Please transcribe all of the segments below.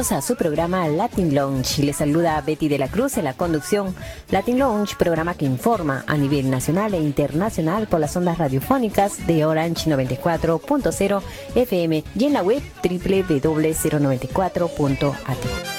A su programa Latin Lounge. Les saluda Betty de la Cruz en la conducción. Latin Lounge, programa que informa a nivel nacional e internacional por las ondas radiofónicas de Orange 94.0 FM y en la web www.094.at.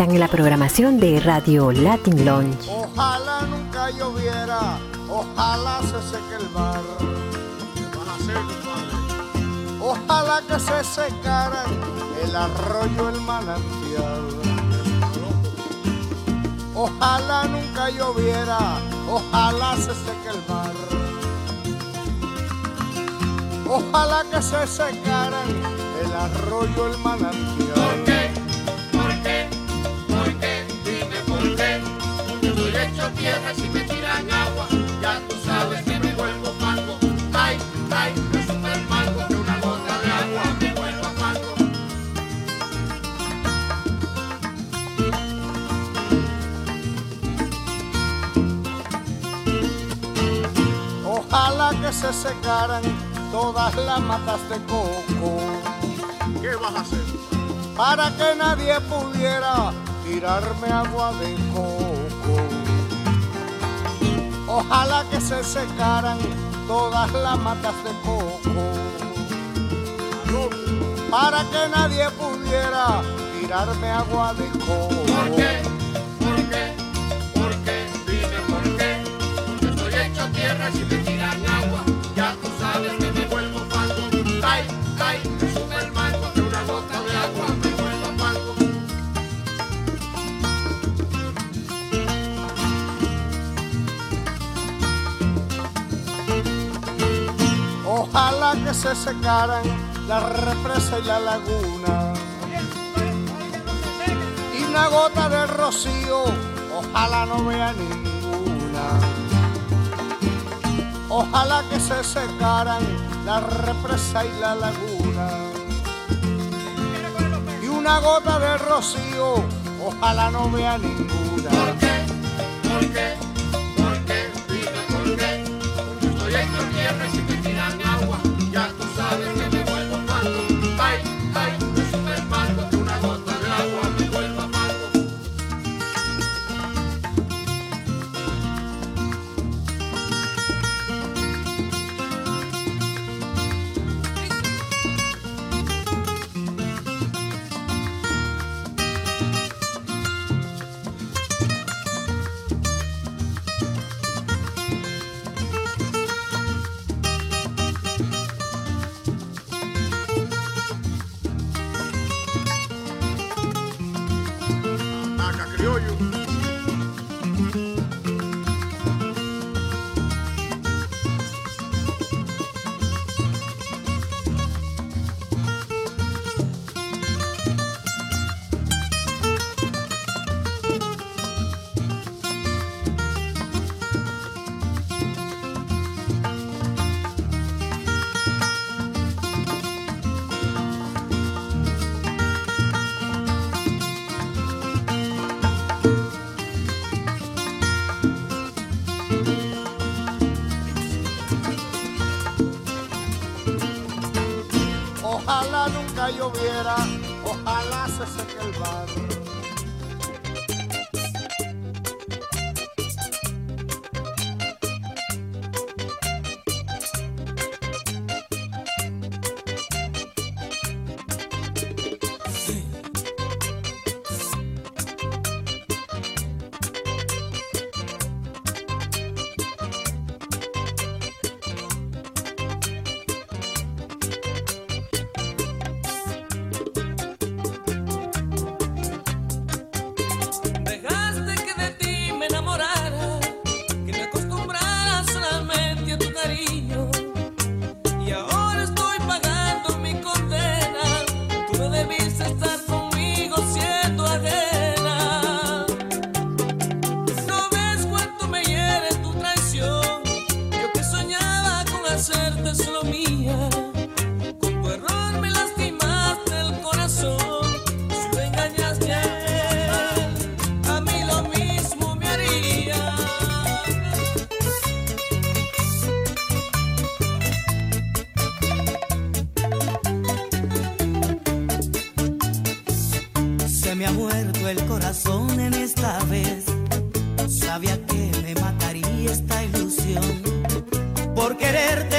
Están en la programación de Radio Latin Lounge. Ojalá nunca lloviera, ojalá se seque el mar. Ojalá que se secara el arroyo, el manantial. Ojalá nunca lloviera, ojalá se seque el mar. Ojalá que se secaran el arroyo, el manantial. Que se secaran todas las matas de coco. ¿Qué vas a hacer? Para que nadie pudiera tirarme agua de coco. Ojalá que se secaran todas las matas de coco. Para que nadie pudiera tirarme agua de coco. Que se secaran la represa y la laguna. Y una gota de rocío, ojalá no vea ninguna. Ojalá que se secaran la represa y la laguna. Y una gota de rocío, ojalá no vea ninguna. Lloviera, ojalá se seque el mar.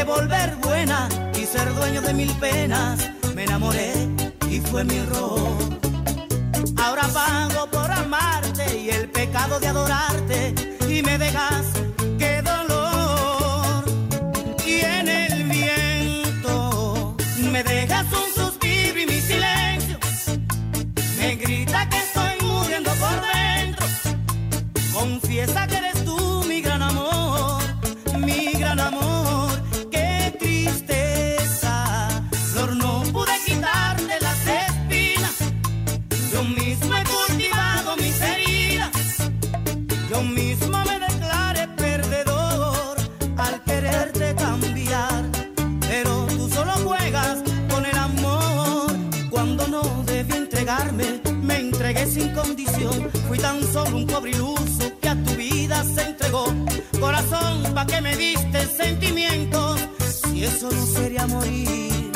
de volver buena y ser dueño de mil penas. Me enamoré y fue mi error. Ahora pago por amarte y el pecado de adorarte y me dejas que dolor. Y en el viento me dejas un suspiro y mi silencio me grita que estoy muriendo por dentro. Confiesa que eres corazón, pa' que me diste sentimientos, si eso no sería morir.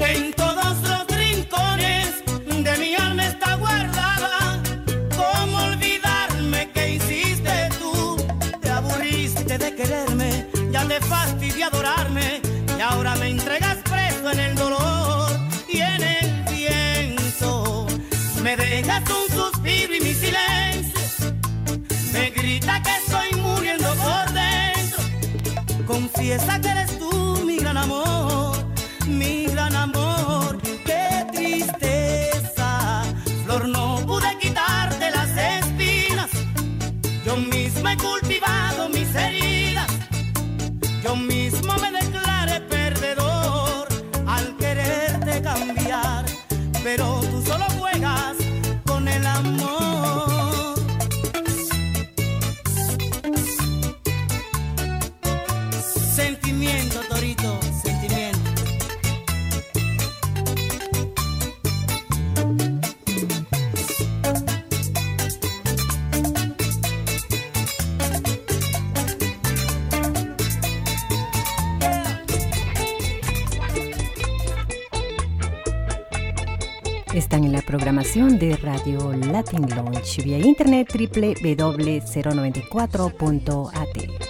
En todos los rincones de mi alma está guardada, cómo olvidarme que hiciste tú, te aburriste de quererme, ya te fastidia adorarme, y ahora Confiesa que eres tú mi gran amor, mi gran amor. Latin Launch vía internet www.094.at.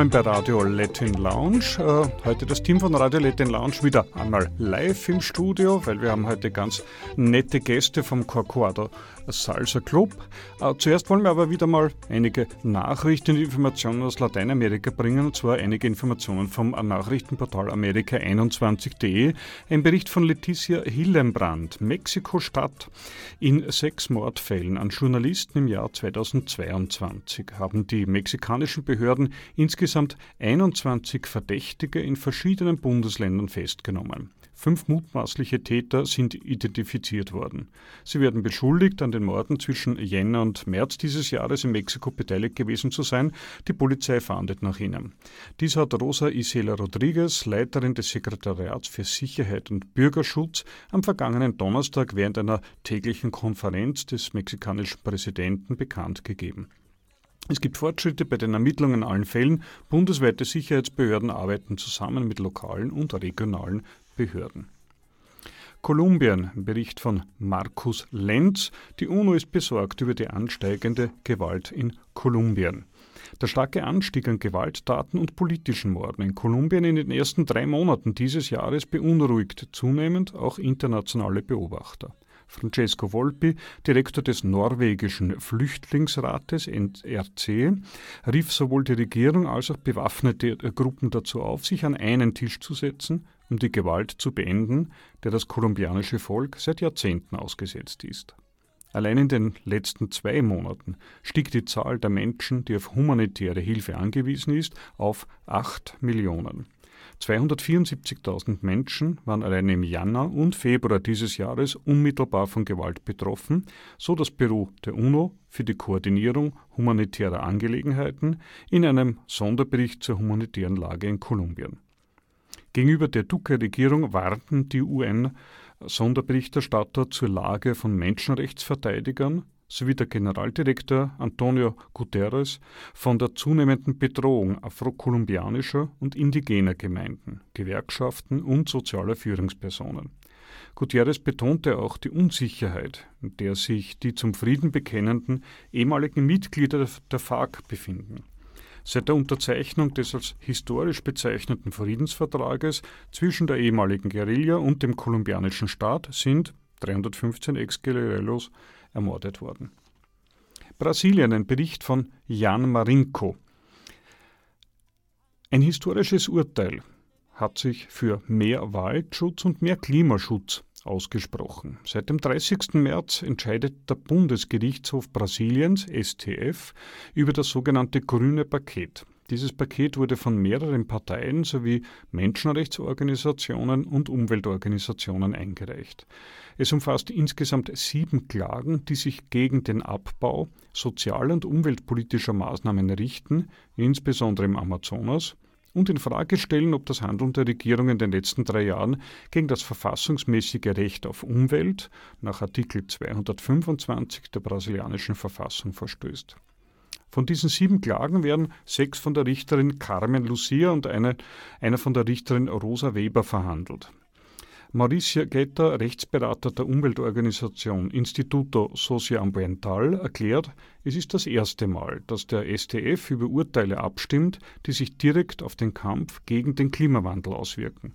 willkommen bei Radio Latin Lounge. Äh, heute das Team von Radio Latin Lounge wieder einmal live im Studio, weil wir haben heute ganz nette Gäste vom Corcuado Salsa Club. Äh, zuerst wollen wir aber wieder mal einige Nachrichten und Informationen aus Lateinamerika bringen, und zwar einige Informationen vom Nachrichtenportal Amerika21.de. Ein Bericht von Leticia Hillenbrand, Mexiko-Stadt. In sechs Mordfällen an Journalisten im Jahr 2022 haben die mexikanischen Behörden insgesamt 21 Verdächtige in verschiedenen Bundesländern festgenommen. Fünf mutmaßliche Täter sind identifiziert worden. Sie werden beschuldigt, an den Morden zwischen Jänner und März dieses Jahres in Mexiko beteiligt gewesen zu sein. Die Polizei fahndet nach ihnen. Dies hat Rosa Isela Rodriguez, Leiterin des Sekretariats für Sicherheit und Bürgerschutz, am vergangenen Donnerstag während einer täglichen Konferenz des mexikanischen Präsidenten bekannt gegeben. Es gibt Fortschritte bei den Ermittlungen in allen Fällen. Bundesweite Sicherheitsbehörden arbeiten zusammen mit lokalen und regionalen Behörden. Kolumbien, Bericht von Markus Lenz. Die UNO ist besorgt über die ansteigende Gewalt in Kolumbien. Der starke Anstieg an Gewalttaten und politischen Morden in Kolumbien in den ersten drei Monaten dieses Jahres beunruhigt zunehmend auch internationale Beobachter. Francesco Volpi, Direktor des norwegischen Flüchtlingsrates NRC, rief sowohl die Regierung als auch bewaffnete Gruppen dazu auf, sich an einen Tisch zu setzen, um die Gewalt zu beenden, der das kolumbianische Volk seit Jahrzehnten ausgesetzt ist. Allein in den letzten zwei Monaten stieg die Zahl der Menschen, die auf humanitäre Hilfe angewiesen ist, auf acht Millionen. 274.000 Menschen waren allein im Januar und Februar dieses Jahres unmittelbar von Gewalt betroffen, so das Büro der UNO für die Koordinierung humanitärer Angelegenheiten in einem Sonderbericht zur humanitären Lage in Kolumbien. Gegenüber der Duque-Regierung warten die UN-Sonderberichterstatter zur Lage von Menschenrechtsverteidigern sowie der Generaldirektor Antonio Guterres von der zunehmenden Bedrohung afrokolumbianischer und indigener Gemeinden, Gewerkschaften und sozialer Führungspersonen. Guterres betonte auch die Unsicherheit, in der sich die zum Frieden bekennenden ehemaligen Mitglieder der FARC befinden. Seit der Unterzeichnung des als historisch bezeichneten Friedensvertrages zwischen der ehemaligen Guerilla und dem kolumbianischen Staat sind 315 Ex-Guerilleros ermordet worden. Brasilien, ein Bericht von Jan Marinko. Ein historisches Urteil hat sich für mehr Waldschutz und mehr Klimaschutz ausgesprochen. Seit dem 30. März entscheidet der Bundesgerichtshof Brasiliens, STF, über das sogenannte Grüne Paket. Dieses Paket wurde von mehreren Parteien sowie Menschenrechtsorganisationen und Umweltorganisationen eingereicht. Es umfasst insgesamt sieben Klagen, die sich gegen den Abbau sozial- und umweltpolitischer Maßnahmen richten, insbesondere im Amazonas, und in Frage stellen, ob das Handeln der Regierung in den letzten drei Jahren gegen das verfassungsmäßige Recht auf Umwelt nach Artikel 225 der brasilianischen Verfassung verstößt. Von diesen sieben Klagen werden sechs von der Richterin Carmen Lucia und eine, eine von der Richterin Rosa Weber verhandelt. Mauricio Getter, Rechtsberater der Umweltorganisation Instituto Socioambiental, erklärt, es ist das erste Mal, dass der STF über Urteile abstimmt, die sich direkt auf den Kampf gegen den Klimawandel auswirken.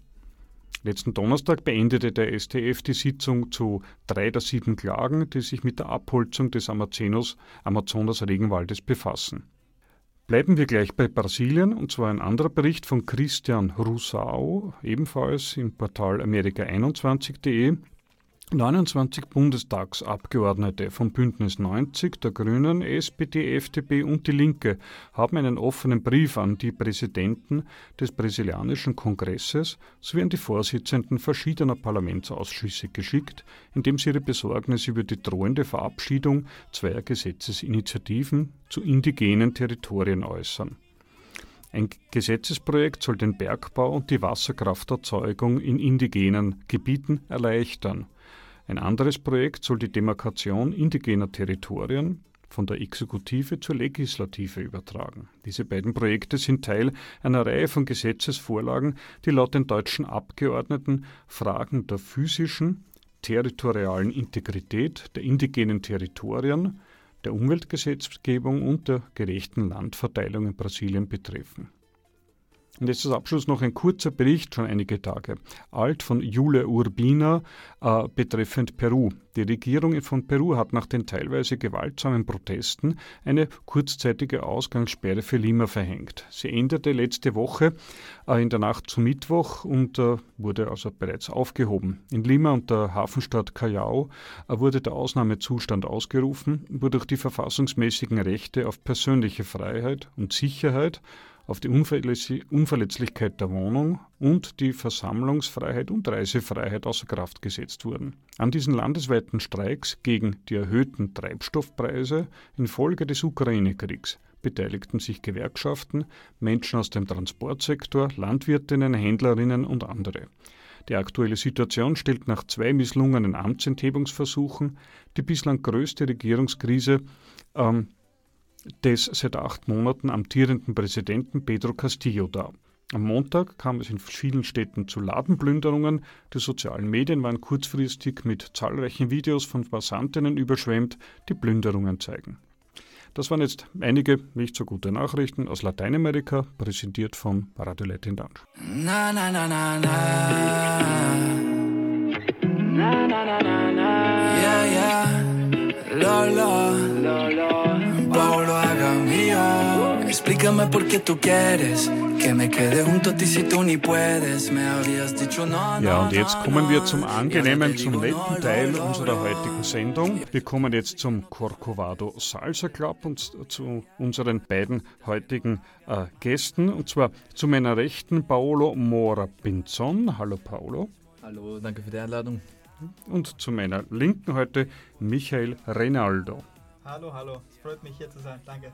Letzten Donnerstag beendete der STF die Sitzung zu drei der sieben Klagen, die sich mit der Abholzung des Amazonas, Amazonas Regenwaldes befassen. Bleiben wir gleich bei Brasilien, und zwar ein anderer Bericht von Christian Rousseau, ebenfalls im Portal amerika21.de. 29 Bundestagsabgeordnete vom Bündnis 90, der Grünen, SPD, FDP und die Linke haben einen offenen Brief an die Präsidenten des brasilianischen Kongresses sowie an die Vorsitzenden verschiedener Parlamentsausschüsse geschickt, in dem sie ihre Besorgnis über die drohende Verabschiedung zweier Gesetzesinitiativen zu indigenen Territorien äußern. Ein Gesetzesprojekt soll den Bergbau und die Wasserkrafterzeugung in indigenen Gebieten erleichtern. Ein anderes Projekt soll die Demarkation indigener Territorien von der Exekutive zur Legislative übertragen. Diese beiden Projekte sind Teil einer Reihe von Gesetzesvorlagen, die laut den deutschen Abgeordneten Fragen der physischen, territorialen Integrität der indigenen Territorien, der Umweltgesetzgebung und der gerechten Landverteilung in Brasilien betreffen. Und jetzt als Abschluss noch ein kurzer Bericht, schon einige Tage alt, von Jule Urbina äh, betreffend Peru. Die Regierung von Peru hat nach den teilweise gewaltsamen Protesten eine kurzzeitige Ausgangssperre für Lima verhängt. Sie endete letzte Woche äh, in der Nacht zum Mittwoch und äh, wurde also bereits aufgehoben. In Lima und der Hafenstadt Callao äh, wurde der Ausnahmezustand ausgerufen, wodurch die verfassungsmäßigen Rechte auf persönliche Freiheit und Sicherheit auf die Unverletzlichkeit der Wohnung und die Versammlungsfreiheit und Reisefreiheit außer Kraft gesetzt wurden. An diesen landesweiten Streiks gegen die erhöhten Treibstoffpreise infolge des Ukraine-Kriegs beteiligten sich Gewerkschaften, Menschen aus dem Transportsektor, Landwirtinnen, Händlerinnen und andere. Die aktuelle Situation stellt nach zwei misslungenen Amtsenthebungsversuchen die bislang größte Regierungskrise ähm, des seit acht Monaten amtierenden Präsidenten Pedro Castillo dar. Am Montag kam es in vielen Städten zu Ladenplünderungen. Die sozialen Medien waren kurzfristig mit zahlreichen Videos von Passantinnen überschwemmt, die Plünderungen zeigen. Das waren jetzt einige nicht so gute Nachrichten aus Lateinamerika, präsentiert von Radio Latin Lounge. Na, na, na, na, na. Na, na, na, na, na. Ja, ja. Lola. Lola. Explícame por qué tú quieres que me quede junto a ti si tú ni puedes. Me habías dicho no, Ja, und jetzt kommen wir zum angenehmen, zum netten Teil unserer heutigen Sendung. Wir kommen jetzt zum Corcovado Salsa Club und zu unseren beiden heutigen äh, Gästen. Und zwar zu meiner Rechten Paolo Mora Pinzon. Hallo Paolo. Hallo, danke für die Einladung. Und zu meiner Linken heute Michael Reinaldo. Hallo, hallo. Es freut mich hier zu sein. Danke.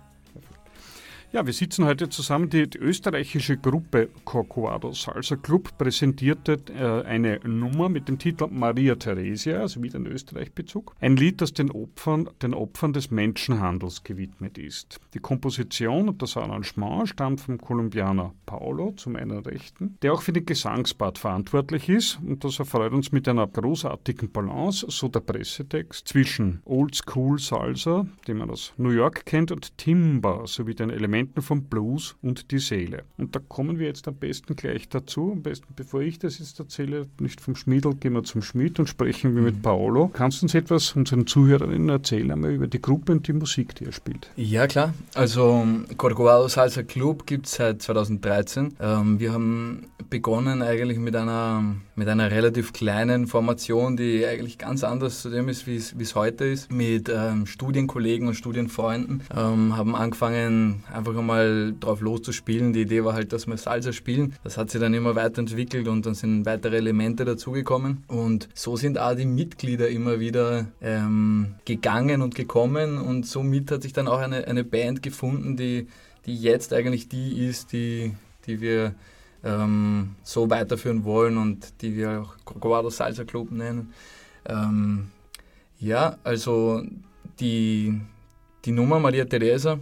Ja, wir sitzen heute zusammen. Die, die österreichische Gruppe Corcovado Salsa Club präsentierte äh, eine Nummer mit dem Titel Maria Theresia, also wieder ein Österreich-Bezug. Ein Lied, das den Opfern, den Opfern des Menschenhandels gewidmet ist. Die Komposition und das Arrangement stammt vom Kolumbianer Paolo zu meiner Rechten, der auch für den Gesangspart verantwortlich ist. Und das erfreut uns mit einer großartigen Balance, so der Pressetext, zwischen Old School Salsa, den man aus New York kennt, und Timba sowie den Elementen Elementen vom Blues und die Seele. Und da kommen wir jetzt am besten gleich dazu. Am besten, bevor ich das jetzt erzähle, nicht vom Schmiedel, gehen wir zum Schmied und sprechen wir mit mhm. Paolo. Kannst du uns etwas unseren Zuhörerinnen erzählen, einmal über die Gruppe und die Musik, die er spielt? Ja, klar. Also Corcovado Salsa Club gibt es seit 2013. Ähm, wir haben begonnen eigentlich mit einer, mit einer relativ kleinen Formation, die eigentlich ganz anders zu dem ist, wie es heute ist. Mit ähm, Studienkollegen und Studienfreunden ähm, haben angefangen, einfach einmal drauf loszuspielen. Die Idee war halt, dass wir Salsa spielen. Das hat sich dann immer weiterentwickelt und dann sind weitere Elemente dazugekommen. Und so sind auch die Mitglieder immer wieder ähm, gegangen und gekommen und somit hat sich dann auch eine, eine Band gefunden, die, die jetzt eigentlich die ist, die, die wir ähm, so weiterführen wollen und die wir auch Guardo Salsa Club nennen. Ähm, ja, also die, die Nummer Maria Teresa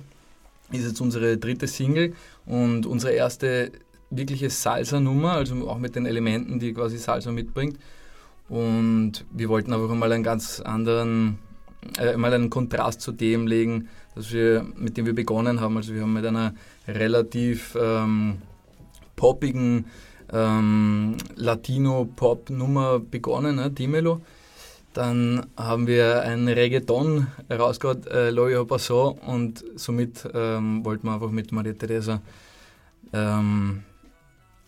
ist jetzt unsere dritte Single und unsere erste wirkliche Salsa-Nummer, also auch mit den Elementen, die quasi Salsa mitbringt. Und wir wollten einfach mal einen ganz anderen, äh, mal einen Kontrast zu dem legen, dass wir, mit dem wir begonnen haben. Also wir haben mit einer relativ ähm, poppigen ähm, Latino-Pop-Nummer begonnen, ne, Dimelo. Dann haben wir ein Reggaeton rausgehauen, äh, Loyo Paso, und somit ähm, wollten wir einfach mit Maria Teresa ähm,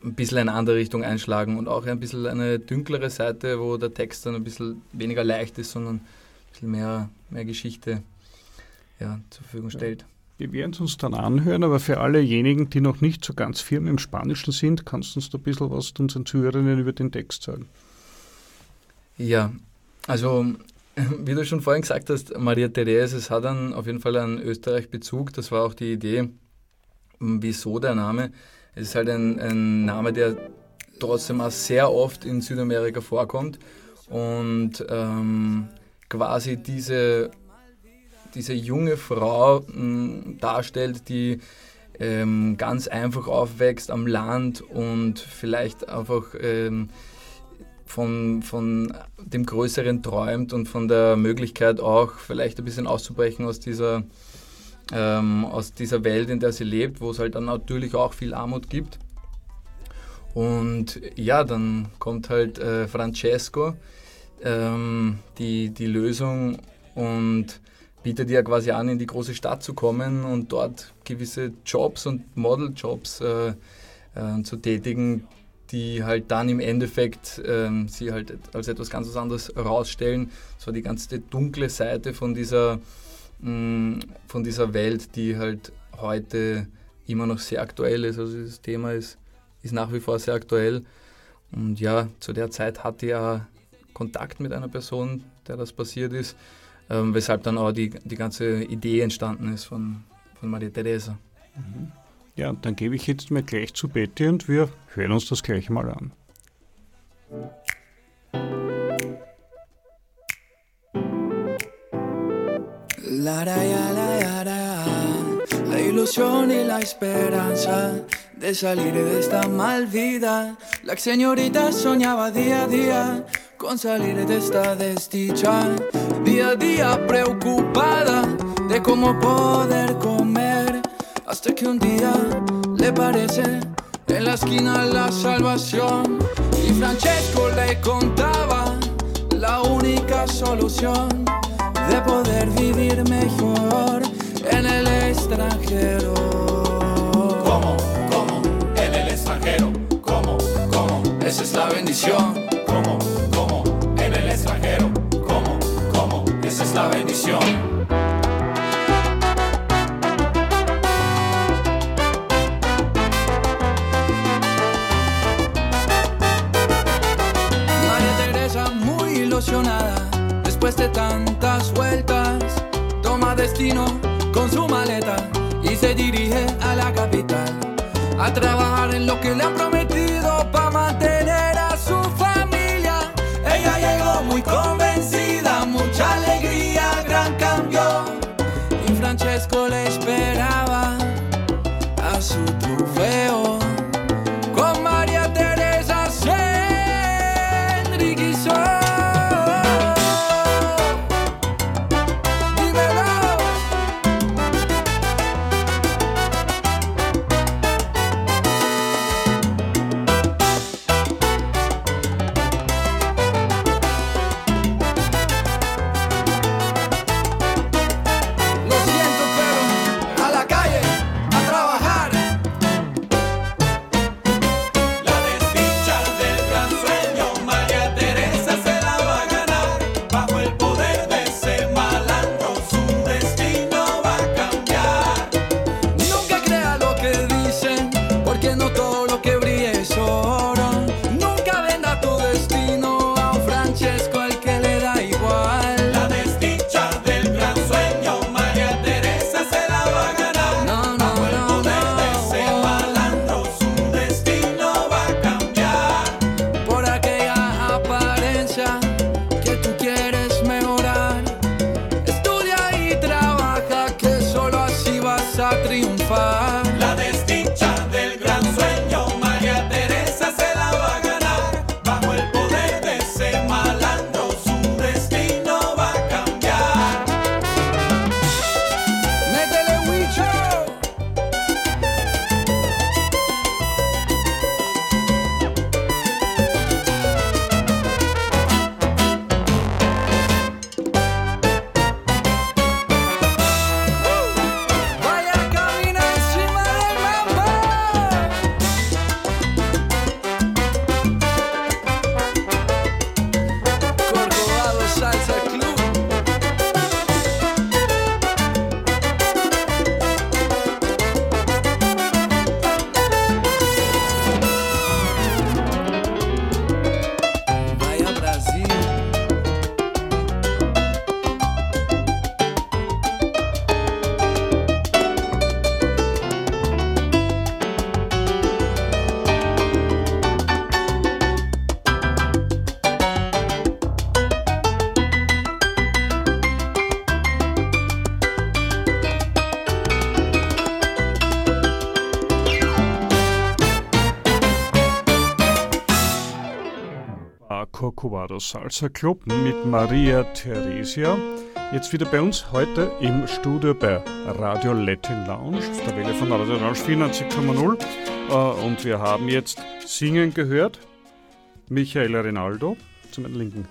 ein bisschen eine andere Richtung einschlagen und auch ein bisschen eine dünklere Seite, wo der Text dann ein bisschen weniger leicht ist, sondern ein bisschen mehr, mehr Geschichte ja, zur Verfügung stellt. Wir werden es uns dann anhören, aber für allejenigen, die noch nicht so ganz firm im Spanischen sind, kannst du uns da ein bisschen was unseren Zuhörerinnen über den Text sagen? Ja, also, wie du schon vorhin gesagt hast, Maria Therese, es hat dann auf jeden Fall einen Österreich-Bezug. Das war auch die Idee, wieso der Name. Es ist halt ein, ein Name, der trotzdem auch sehr oft in Südamerika vorkommt und ähm, quasi diese, diese junge Frau m, darstellt, die ähm, ganz einfach aufwächst am Land und vielleicht einfach ähm, von, von dem Größeren träumt und von der Möglichkeit auch vielleicht ein bisschen auszubrechen aus dieser, ähm, aus dieser Welt, in der sie lebt, wo es halt dann natürlich auch viel Armut gibt. Und ja, dann kommt halt äh, Francesco, ähm, die, die Lösung und bietet ihr quasi an, in die große Stadt zu kommen und dort gewisse Jobs und Modeljobs äh, äh, zu tätigen, die halt dann im Endeffekt ähm, sie halt als etwas ganz anderes herausstellen. So die ganze dunkle Seite von dieser, mh, mm, von dieser Welt, die halt heute immer noch sehr aktuell ist. Also das Thema ist, ist nach wie vor sehr aktuell. Und ja, zu der Zeit hatte er Kontakt mit einer Person, der das passiert ist, ähm, weshalb dann auch die, die ganze Idee entstanden ist von, von Maria Teresa. Mhm. Ja, dann gebe ich jetzt mal gleich zu Betty und wir hören uns das gleich mal an. La, la, la, la, la ilusión y la esperanza de salir de esta mal vida. La señorita soñaba día a día con salir de esta desdicha. Día a día preocupada de cómo poder comer. Hasta que un día le parece en la esquina la salvación. Y Francesco le contaba la única solución de poder vivir mejor en el extranjero. ¿Cómo? ¿Cómo? En el extranjero. ¿Cómo? ¿Cómo? Esa es la bendición. ¿Cómo? La bendición. María Teresa muy ilusionada después de tantas vueltas toma destino con su maleta y se dirige a la capital a trabajar en lo que le han prometido Salsa Club mit Maria Theresia. Jetzt wieder bei uns heute im Studio bei Radio Latin Lounge, auf der Welle von Radio Lounge 94,0. Äh, Und wir haben jetzt Singen gehört. Michael Rinaldo zu meiner Linken.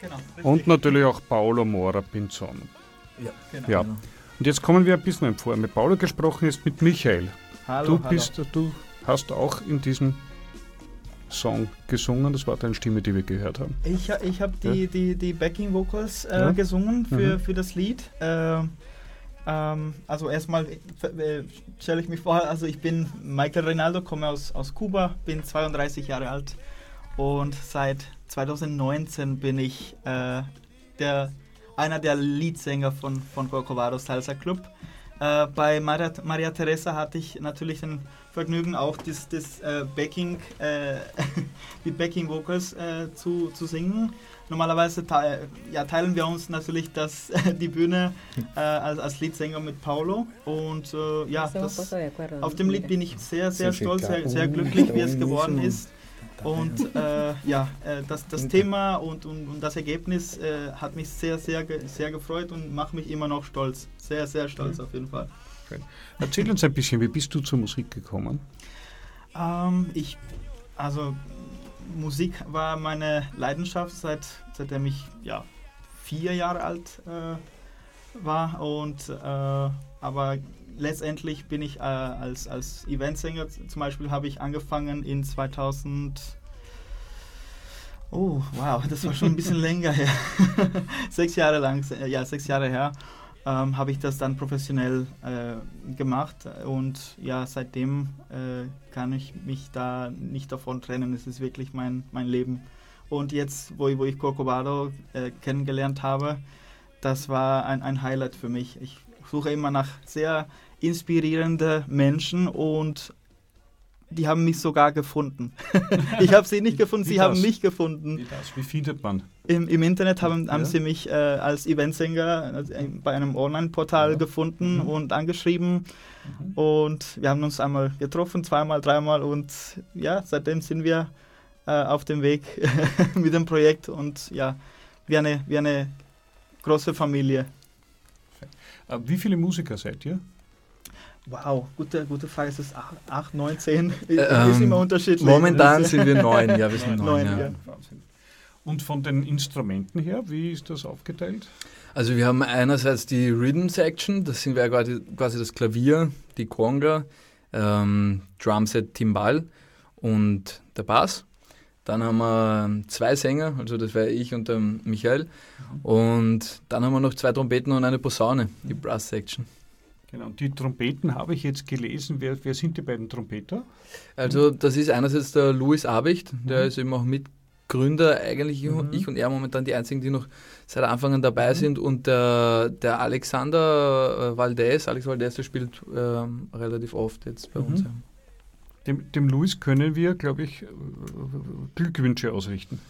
genau. Und natürlich auch Paolo Mora Pinzon. Ja, genau. Ja. Und jetzt kommen wir ein bisschen vor. Mit Paolo gesprochen ist mit Michael. Hallo, du hallo. bist, du hast auch in diesem Song gesungen. Das war deine Stimme, die wir gehört haben. Ich, ich habe die, Ja. die, die Backing Vocals äh, Ja. gesungen für, Mhm. für das Lied. Ähm, ähm, also erstmal äh, stelle ich mich vor, also ich bin Michael Reinaldo, komme aus, aus Kuba, bin 32 Jahre alt und seit 2019 bin ich äh, der, einer der Leadsänger von, von Corcovado Salsa Club. Äh, bei Maria, Maria Teresa hatte ich natürlich ein Vergnügen, auch das, das äh, Backing, äh, die Backing Vocals äh, zu, zu singen. Normalerweise te ja, teilen wir uns natürlich das, die Bühne äh, als, als Leadsänger mit Paulo. Und äh, ja, das, auf dem Lied bin ich sehr, sehr stolz, sehr, sehr glücklich, wie es geworden ist. Und äh, ja, äh, das, das Thema und, und, und das Ergebnis äh, hat mich sehr, sehr, sehr gefreut und macht mich immer noch stolz. Sehr, sehr stolz auf jeden Fall. Erzähl uns ein bisschen, wie bist du zur Musik gekommen? Ähm, ich, also Musik war meine Leidenschaft, seit, seitdem ich ja, vier Jahre alt äh, war. Und, äh, aber letztendlich bin ich äh, als, als Eventsänger, zum Beispiel habe ich angefangen in 2000. Oh, wow, das war schon ein bisschen länger her. sechs Jahre lang, ja, sechs Jahre her, ähm, habe ich das dann professionell äh, gemacht. Und ja, seitdem äh, kann ich mich da nicht davon trennen. Es ist wirklich mein, mein Leben. Und jetzt, wo, ich- wo ich Corcovado äh, kennengelernt habe, das war ein, ein Highlight für mich. Ich suche immer nach sehr inspirierenden Menschen und die haben mich sogar gefunden. ich habe sie nicht gefunden, Wie sie haben das? mich gefunden. Wie, das? wie findet man? Im, Im Internet haben, haben Ja. sie mich äh, als Eventsänger äh, bei einem Online-Portal gefunden Mhm. und angeschrieben. Und wir haben uns einmal getroffen, zweimal, dreimal und ja, seitdem sind wir äh, auf dem Weg mit dem Projekt und ja, wie eine, wie eine große Familie. Äh, Wie viele Musiker seid ihr? Wow, gute, gute Frage. Ist es 8, 9, 10? Ist Ähm, immer unterschiedlich. momentan sind wir neun, ja, wir sind neun, Neun, ja. ja. Wahnsinn. Und von den Instrumenten her, wie ist das aufgeteilt? Also wir haben einerseits die Rhythm Section, das sind wir quasi, quasi das Klavier, die Conga, ähm, Drumset, Timbal und der Bass. Dann haben wir zwei Sänger, also das wäre ich und der Michael. Und dann haben wir noch zwei Trompeten und eine Posaune, die Brass Section. Genau, und die Trompeten habe ich jetzt gelesen. Wer, wer sind die beiden Trompeter? Also das ist einerseits der Louis Abicht, der ist eben auch Mitgründer, eigentlich Mhm. ich und er momentan die einzigen, die noch seit Anfang an dabei sind und der, der Alexander äh, Valdez, Alex Valdez, der spielt ähm, relativ oft jetzt bei uns. Dem, dem Luis können wir, glaube ich, äh, Glückwünsche ausrichten.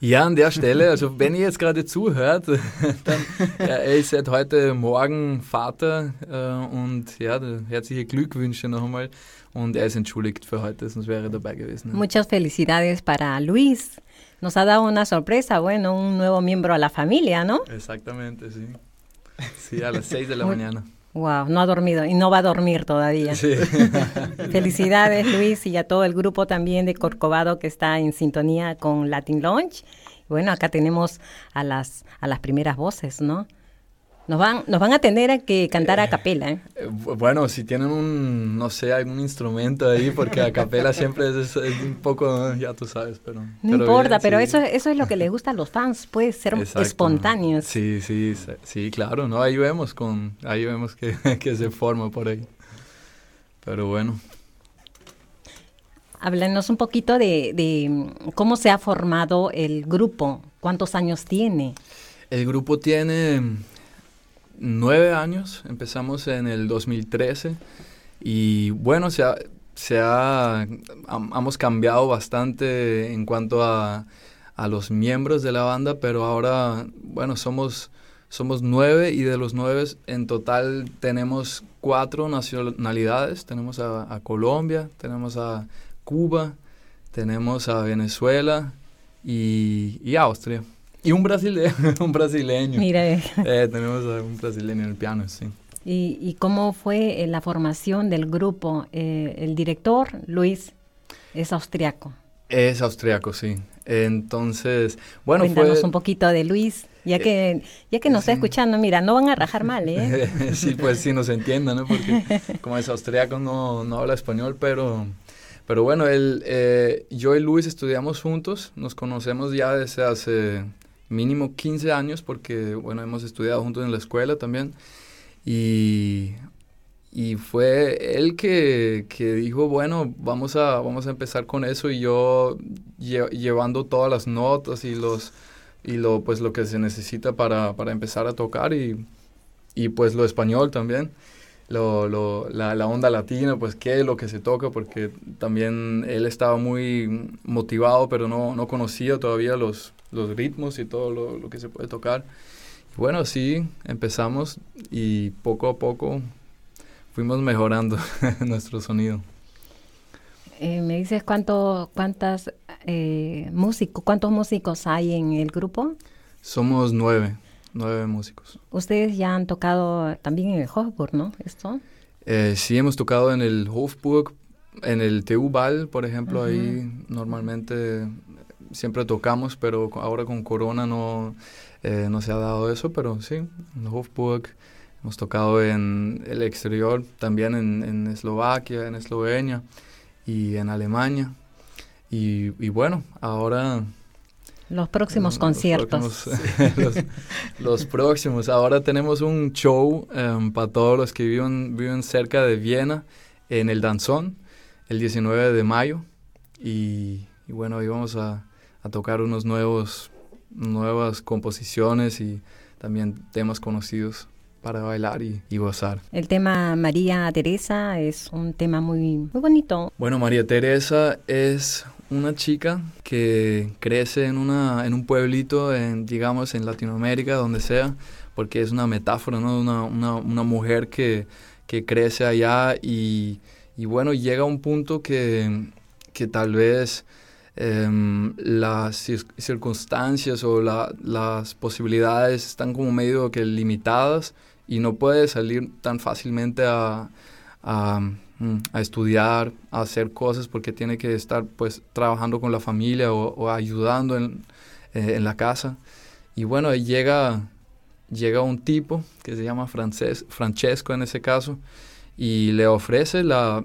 Ja, an der Stelle, also wenn ihr jetzt gerade zuhört, dann ja, er ist seit heute Morgen Vater äh, und ja, herzliche Glückwünsche noch einmal und er ist entschuldigt für heute, sonst wäre er dabei gewesen. Muchas felicidades para Luis. Nos ha dado una sorpresa, bueno, un nuevo miembro a la familia, ¿no? Exactamente, sí. Sí, a las 6 de la mañana. Wow, no ha dormido y no va a dormir todavía. Sí. Felicidades Luis y a todo el grupo también de Corcovado que está en sintonía con Latin Launch. Bueno, acá tenemos a las, a las primeras voces, ¿no? Nos van, nos van a tener que cantar a capela, ¿eh? Eh, bu- Bueno, si tienen un, no sé, algún instrumento ahí, porque a capela siempre es, es un poco, ya tú sabes, pero... No pero importa, bien, pero sí. eso, eso es lo que les gusta a los fans, puede ser Exacto. espontáneos. Sí, sí, sí, sí, claro, ¿no? Ahí vemos, con, ahí vemos que, que se forma por ahí. Pero bueno. Háblanos un poquito de, de mm, cómo se ha formado el grupo, cuántos años tiene. El grupo tiene nueve años, empezamos en el 2013 y bueno, se ha, se ha, hemos cambiado bastante en cuanto a, a los miembros de la banda, pero ahora, bueno, somos, somos nueve y de los nueve en total tenemos cuatro nacionalidades, tenemos a, a Colombia, tenemos a Cuba, tenemos a Venezuela y, y Austria. Y un brasileño, un brasileño. Mira, Eh, tenemos a un brasileño en el piano, sí. ¿y, y cómo fue eh, la formación del grupo? Eh, el director, Luis, es austriaco. Es austriaco, sí. Entonces, bueno, Cuéntanos fue... un poquito de Luis, ya que, ya que nos está escuchando, mira, no van a rajar mal, ¿eh? sí, pues sí nos entienda, ¿no? Porque como es austriaco no, no habla español, pero, pero bueno, él, eh, yo y Luis estudiamos juntos, nos conocemos ya desde hace mínimo 15 años, porque bueno, hemos estudiado juntos en la escuela también, y, y fue él que, que dijo, bueno, vamos a, vamos a empezar con eso, y yo lle- llevando todas las notas y los y lo pues lo que se necesita para, para empezar a tocar y, y pues lo español también, lo, lo- la, la onda latina, pues qué es lo que se toca, porque también él estaba muy motivado, pero no, no conocía todavía los, los ritmos y todo lo, lo que se puede tocar. Y bueno, sí, empezamos y poco a poco fuimos mejorando nuestro sonido. Eh, ¿Me dices cuánto, cuántas eh, músicos, cuántos músicos hay en el grupo? Somos nueve, nueve músicos. Ustedes ya han tocado también en el Hofburg, ¿no? ¿Esto? Eh, sí, hemos tocado en el Hofburg, en el TU Ball, por ejemplo, ahí normalmente siempre tocamos, pero ahora con Corona no, eh, no se ha dado eso, pero sí, en el Hofburg. Hemos tocado en el exterior, también en, en Eslovaquia, en Eslovenia y en Alemania. Y, y bueno, ahora Los próximos conciertos. próximos- los, los próximos. Ahora tenemos un show em, para todos los que viven, viven cerca de Viena en el Danzón el 19 de mayo. Y, y bueno, ahí vamos a, a tocar unos nuevos, nuevas composiciones y también temas conocidos para bailar y, y gozar. El tema María Teresa es un tema muy, muy bonito. Bueno, María Teresa es una chica que crece en, una, en un pueblito, en, digamos, en Latinoamérica, donde sea, porque es una metáfora, ¿no? Una, una, mujer que, que crece allá y, y, bueno, llega a un punto que, que tal vez em, las cir- circunstancias o la- las posibilidades están como medio que limitadas y no puede salir tan fácilmente a, a estudiar, a hacer cosas porque tiene que estar pues trabajando con la familia o, ayudando en, eh, en la casa. Y bueno, llega, llega un tipo que se llama Frances- Francesco en ese caso y le ofrece la,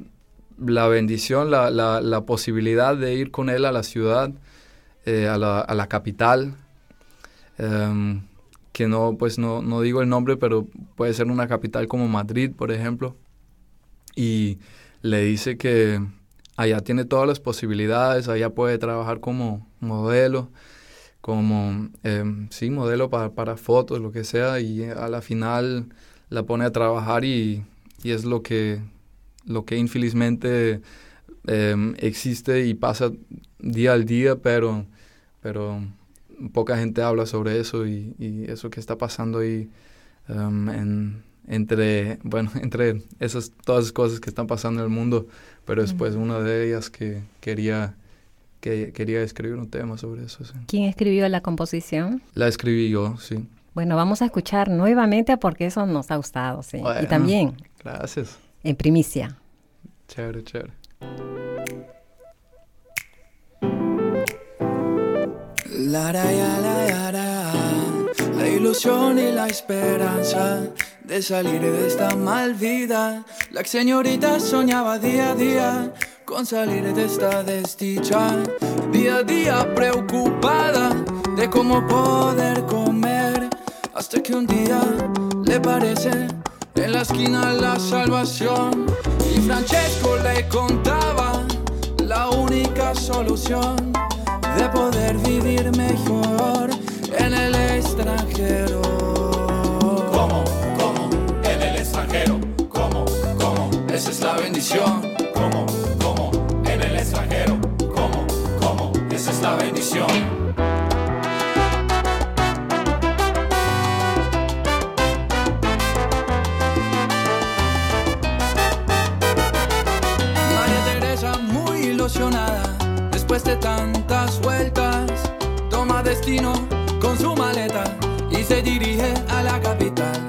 la bendición, la, la, la posibilidad de ir con él a la ciudad, eh, a, la, a la capital, em, que no, pues no, no digo el nombre, pero puede ser una capital como Madrid, por ejemplo, y le dice que allá tiene todas las posibilidades, allá puede trabajar como modelo, como, em, sí, modelo para, para fotos, lo que sea, y a la final la pone a trabajar y, y es lo que, lo que infelizmente em, existe y pasa día al día, pero, pero poca gente habla sobre eso y, y eso que está pasando ahí em, en, entre, bueno, entre esas, todas esas cosas que están pasando en el mundo, pero es pues una de ellas que quería, que quería escribir un tema sobre eso. sí. ¿Quién escribió la composición? La escribí yo, sí. Bueno, vamos a escuchar nuevamente porque eso nos ha gustado, sí. y también Gracias. en primicia. Chévere, chévere. La, ra, ya, la, ya, ra. Ilusión y la esperanza de salir de esta mal vida. La señorita soñaba día a día con salir de esta desdicha. Día a día preocupada de cómo poder comer. Hasta que un día le parece en la esquina la salvación. Y Francesco le contaba la única solución de poder vivir mejor en el extranjero. ¿Cómo? ¿Cómo? En el extranjero. ¿Cómo? ¿Cómo? Esa es la bendición. ¿Cómo? ¿Cómo? En el extranjero. ¿Cómo? ¿Cómo? Esa es la bendición. María Teresa muy ilusionada se dirige a la capital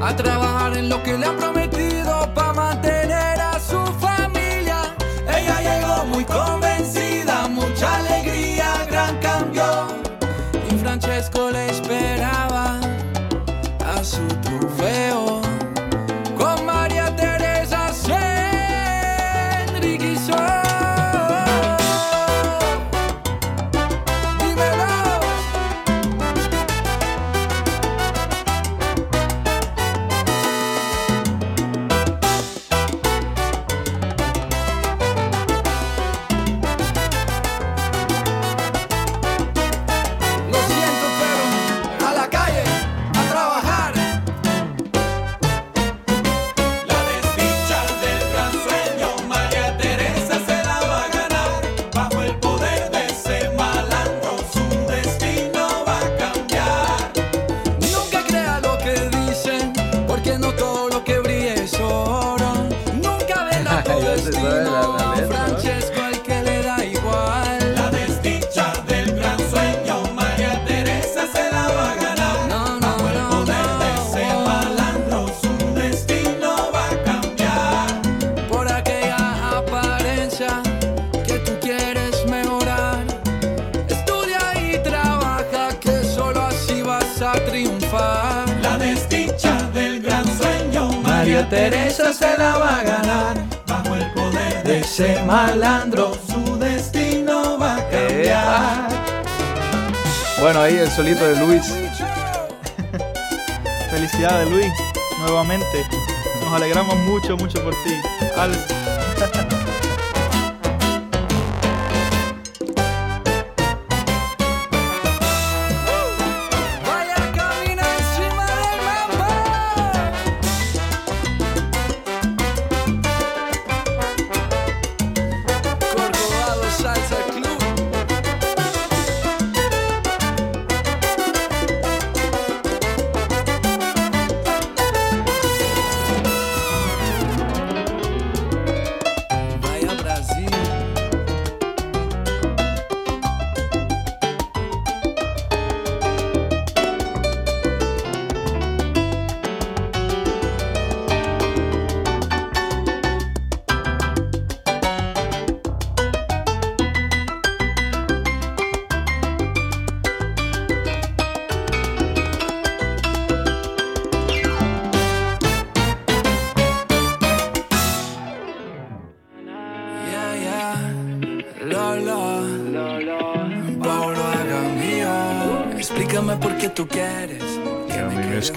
a trabajar en lo que le han prometido para mantener a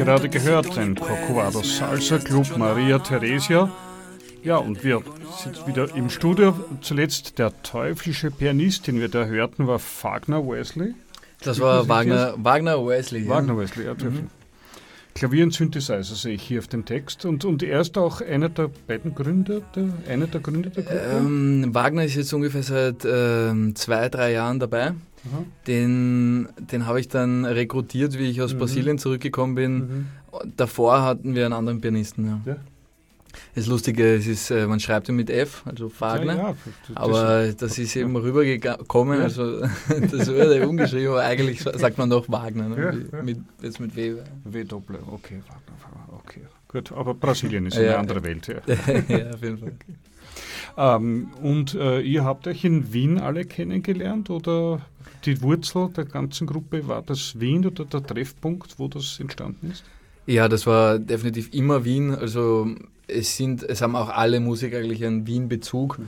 gerade gehört, ein Corcovado Salsa Club Maria Theresia. Ja, und wir sind wieder im Studio. Zuletzt der teuflische Pianist, den wir da hörten, war Wagner Wesley. Das war? Wagner, Wagner Wesley. ja. Wagner Wesley, ja. Mhm. Klavier und Synthesizer sehe ich hier auf dem Text. Und, und er ist auch einer der beiden Gründer, der, einer der Gründer der Gruppe. Ähm, Wagner ist jetzt ungefähr seit ähm, zwei, drei Jahren dabei. Aha. Den, den habe ich dann rekrutiert, wie ich aus Mhm. Brasilien zurückgekommen bin. Mhm. Davor hatten wir einen anderen Pianisten. Ja. Ja. Das Lustige es ist, äh, man schreibt ihn mit F, also Wagner. Ja, ja, das- aber das ist eben rübergekommen, also das wurde umgeschrieben, aber eigentlich sagt man doch Wagner, ne? Mit, jetzt mit W. W Doppel, okay, Wagner, okay. Gut, aber Brasilien ist eine andere Welt. Ja. ja, auf jeden Fall. Ähm, und äh, ihr habt euch in Wien alle kennengelernt oder die Wurzel der ganzen Gruppe war das Wien oder der Treffpunkt, wo das entstanden ist? Ja, das war definitiv immer Wien. Also es sind, es haben auch alle Musiker eigentlich einen Wien-Bezug.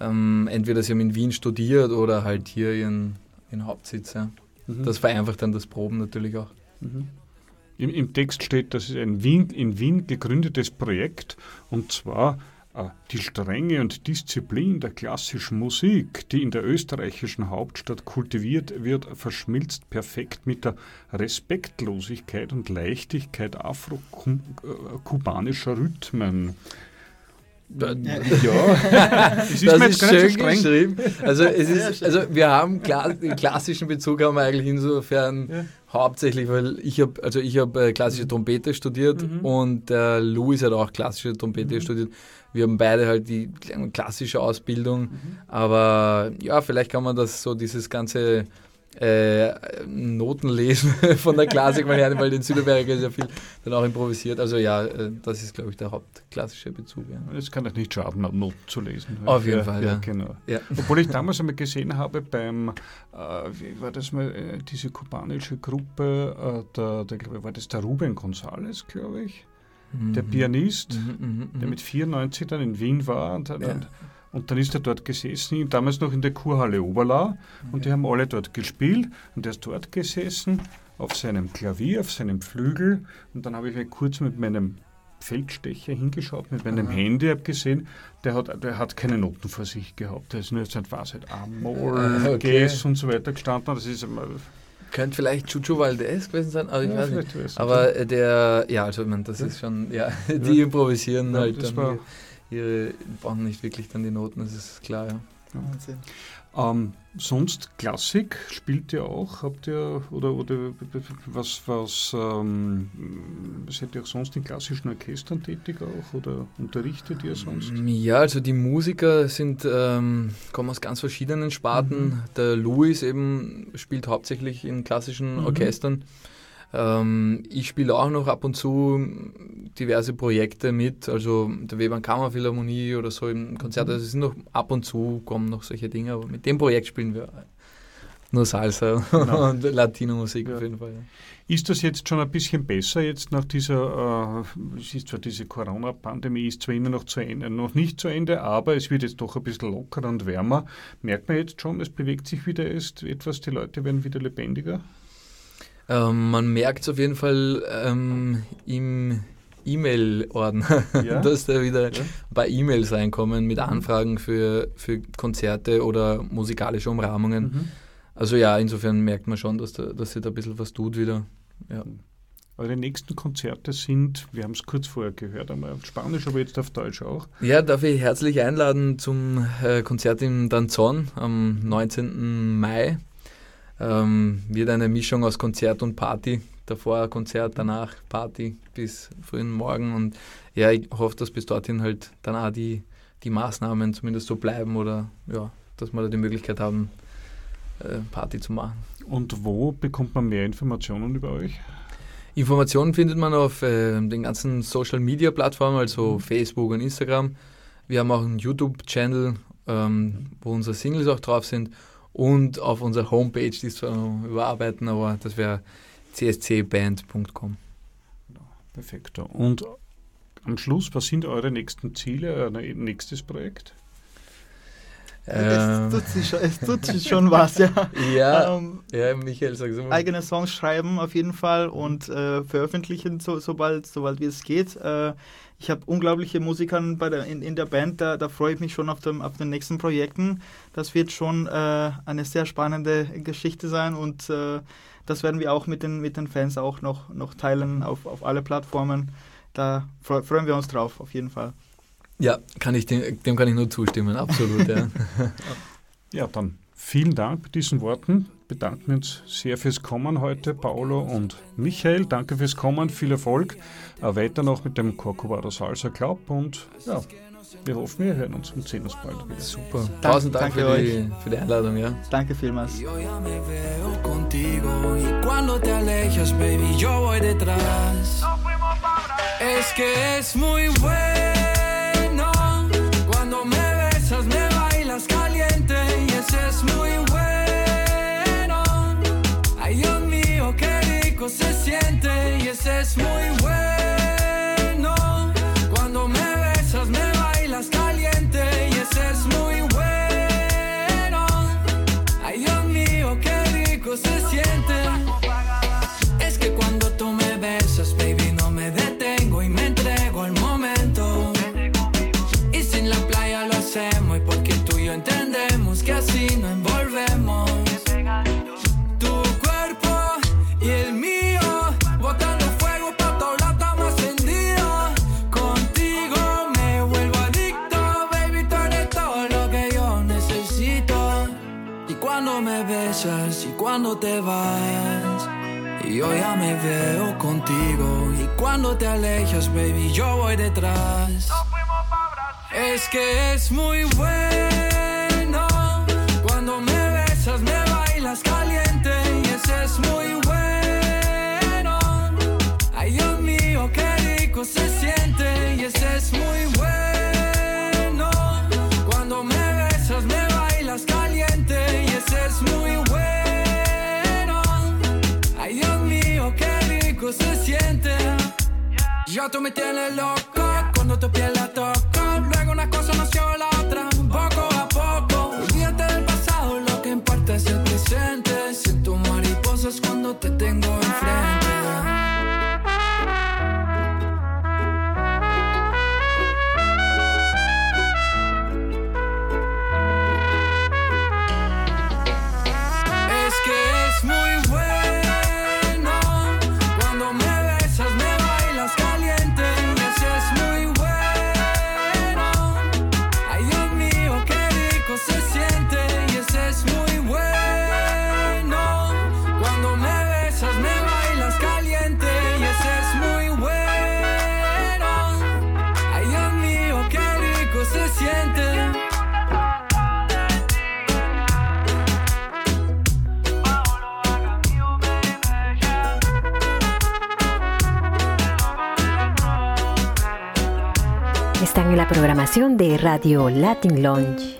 Ähm, entweder sie haben in Wien studiert oder halt hier ihren, ihren Hauptsitz. Ja. Mhm. Das vereinfacht dann das Proben natürlich auch. Im, Im Text steht, das ist ein Wien, in Wien gegründetes Projekt und zwar die Strenge und Disziplin der klassischen Musik, die in der österreichischen Hauptstadt kultiviert wird, verschmilzt perfekt mit der Respektlosigkeit und Leichtigkeit afro-kubanischer Rhythmen. Ja, es ist das ist so schön streng. geschrieben. Also, es ist, also wir haben den klassischen Bezug haben wir eigentlich insofern Ja. Hauptsächlich, weil ich habe also ich habe äh, klassische Trompete studiert Mhm. und der Louis hat auch klassische Trompete studiert. Wir haben beide halt die klassische Ausbildung, Mhm. aber ja, vielleicht kann man das so dieses ganze äh, Noten lesen von der Klassik, weil weil in Südamerika ist ja viel dann auch improvisiert. Also ja, äh, das ist, glaube ich, der hauptklassische Bezug. Ja. Es kann doch nicht schaden, Noten zu lesen. Auf jeden Fall, ja. Genau. Ja. Obwohl ich damals einmal gesehen habe beim, äh, wie war das mal, äh, diese kubanische Gruppe, äh, der, der, glaub war das der Ruben González, glaube ich, der Mhm. Pianist, Mhm, mhm, der mhm. mit 94 dann in Wien war und, hat- Ja. und, und dann ist er dort gesessen, damals noch in der Kurhalle Oberlau und die haben alle dort gespielt und er ist dort gesessen auf seinem Klavier, auf seinem Flügel und dann habe ich mir kurz mit meinem Feldstecher hingeschaut, mit meinem Aha. Handy, habe gesehen, der hat, der hat keine Noten vor sich gehabt. Der ist nur seit was, seit A-Moll, Ah, okay. Und so weiter gestanden. Das ist einmal, Könnte vielleicht Chucho Valdez gewesen sein, aber ich Ja, weiß nicht. Aber der, ja, also ich meine, das Ja. ist schon, ja, die improvisieren Ja, halt das dann war- ihre, brauchen nicht wirklich dann die Noten, das ist klar, ja. Wahnsinn. Ähm, sonst Klassik spielt ihr auch? Habt ihr oder, oder was, was ähm, seid ihr auch sonst in klassischen Orchestern tätig auch oder unterrichtet ihr sonst? Ja, also die Musiker sind, ähm, kommen aus ganz verschiedenen Sparten. Mhm. Der Louis eben spielt hauptsächlich in klassischen Mhm. Orchestern. Ähm, ich spiele auch noch ab und zu diverse Projekte mit, also der Webern Kammerphilharmonie oder so im Konzert. Mhm. Also es sind noch ab und zu kommen noch solche Dinge, aber mit dem Projekt spielen wir nur Salsa Genau. und Latino-Musik Ja. auf jeden Fall. Ja. Ist das jetzt schon ein bisschen besser jetzt nach dieser, äh, es ist zwar diese Corona-Pandemie ist zwar immer noch zu Ende, noch nicht zu Ende, aber es wird jetzt doch ein bisschen lockerer und wärmer. Merkt man jetzt schon, es bewegt sich wieder erst etwas, die Leute werden wieder lebendiger? Ähm, man merkt es auf jeden Fall ähm, im E-Mail-Ordner, Ja? dass da wieder Ja. ein paar E-Mails reinkommen mit Anfragen für, für Konzerte oder musikalische Umrahmungen. Mhm. Also ja, insofern merkt man schon, dass, da, dass sich da ein bisschen was tut wieder. Ja. Eure nächsten Konzerte sind, wir haben es kurz vorher gehört, einmal auf Spanisch, aber jetzt auf Deutsch auch. Ja, darf ich herzlich einladen zum äh, Konzert im Danzon am 19. Mai. Ähm, wird eine Mischung aus Konzert und Party. Davor Konzert, danach Party bis frühen Morgen. Und ja, ich hoffe, dass bis dorthin halt dann auch die, die Maßnahmen zumindest so bleiben oder ja, dass wir da die Möglichkeit haben, äh, Party zu machen. Und wo bekommt man mehr Informationen über euch? Informationen findet man auf äh, den ganzen Social Media Plattformen, also Facebook und Instagram. Wir haben auch einen YouTube-Channel, ähm, wo unsere Singles auch drauf sind. Und auf unserer Homepage, die noch überarbeiten, aber das wäre cscband.com. Perfekt. Und am Schluss, was sind eure nächsten Ziele, euer nächstes Projekt? Ähm, Es tut sich schon, es tut sich schon was, ja. Ja, Ähm, ja, Michael, sag's mal. eigene Songs schreiben auf jeden Fall und äh, veröffentlichen, so, sobald, sobald wie es geht. Äh, ich habe unglaubliche Musiker bei der, in, in der Band, da, da freue ich mich schon auf, dem, auf den nächsten Projekten. Das wird schon äh, eine sehr spannende Geschichte sein und äh, das werden wir auch mit den, mit den Fans auch noch, noch teilen auf, auf alle Plattformen. Da freu, freuen wir uns drauf, auf jeden Fall. Ja, kann ich dem, dem kann ich nur zustimmen, absolut. Ja. Ja, dann vielen Dank bei diesen Worten. Bedanken uns sehr fürs Kommen heute, Paolo und Michael. Danke fürs Kommen, viel Erfolg. Äh, weiter noch mit dem Corcovado Salsa Club und ja, wir hoffen, wir hören uns und sehen uns bald wieder. Super. Tausend Dank für die, für die Einladung, ja. Danke vielmals. Es que es muy bueno se siente y ese es muy te vas, yo ya me veo contigo. Y cuando te alejas, baby, yo voy detrás. Es que es muy bueno cuando me besas, me bailas caliente. Y ese es muy bueno. Ay, Dios mío, qué rico se siente. Y ese es muy bueno. Yo tú me tienes loco cuando tu piel la toco. Luego una cosa nació la otra, poco a poco. Olvídate del pasado, lo que importa es el presente. Siento mariposas cuando te tengo enfrente. Radio Latin Lounge.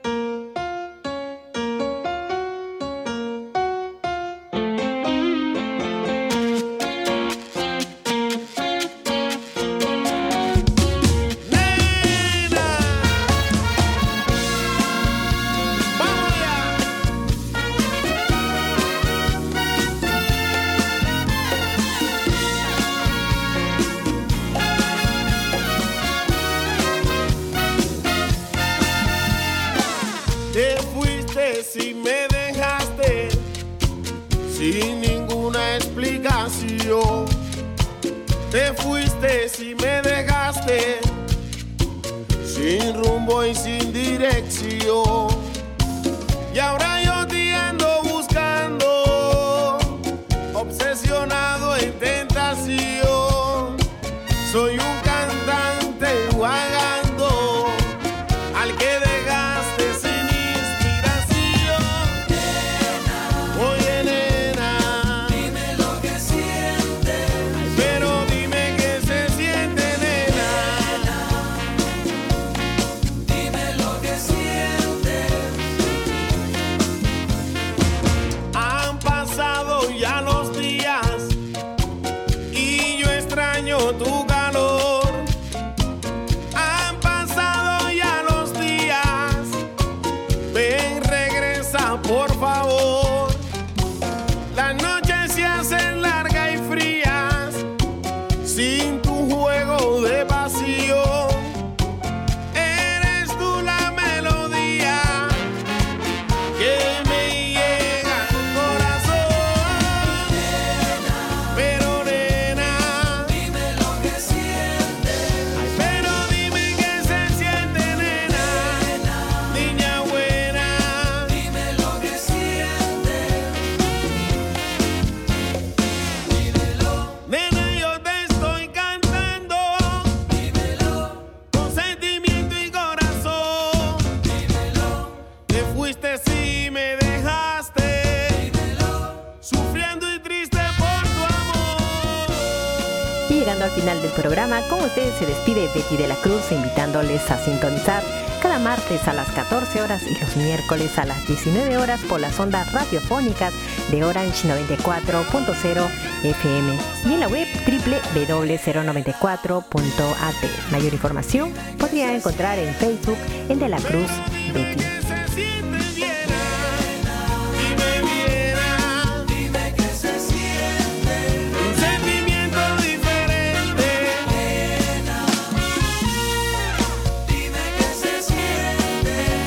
A sintonizar cada martes a las 14 horas y los miércoles a las 19 horas por las ondas radiofónicas de Orange 94.0 FM y en la web www.094.at. Mayor información podría encontrar en Facebook en De la Cruz Betty.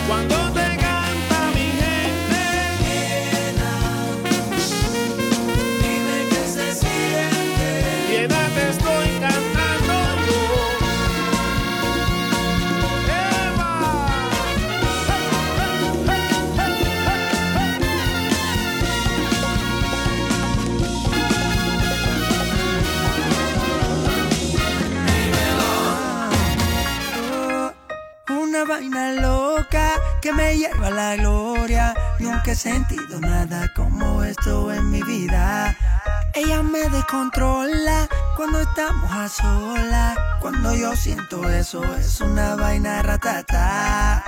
Cuando gloria. Nunca he sentido nada como esto en mi vida. Ella me descontrola cuando estamos a solas. Cuando yo siento eso, es una vaina ratata.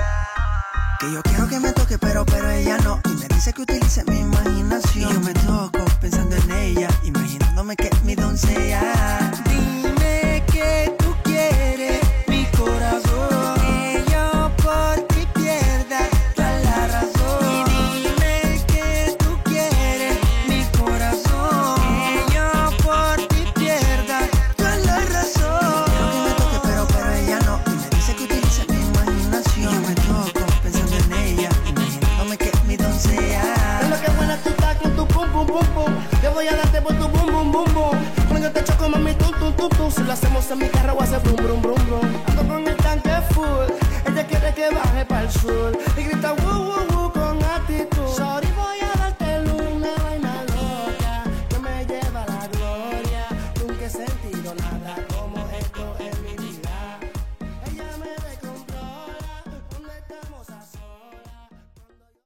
Que yo quiero que me toque, pero, pero ella no. Y me dice que utilice mi imaginación. Yo me toco pensando en ella, imaginándome que es mi doncella. Si lo hacemos en mi carro, o hace brum brum brum brum. Ando con el tanque full. Ella quiere que baje para el sur. Y grita,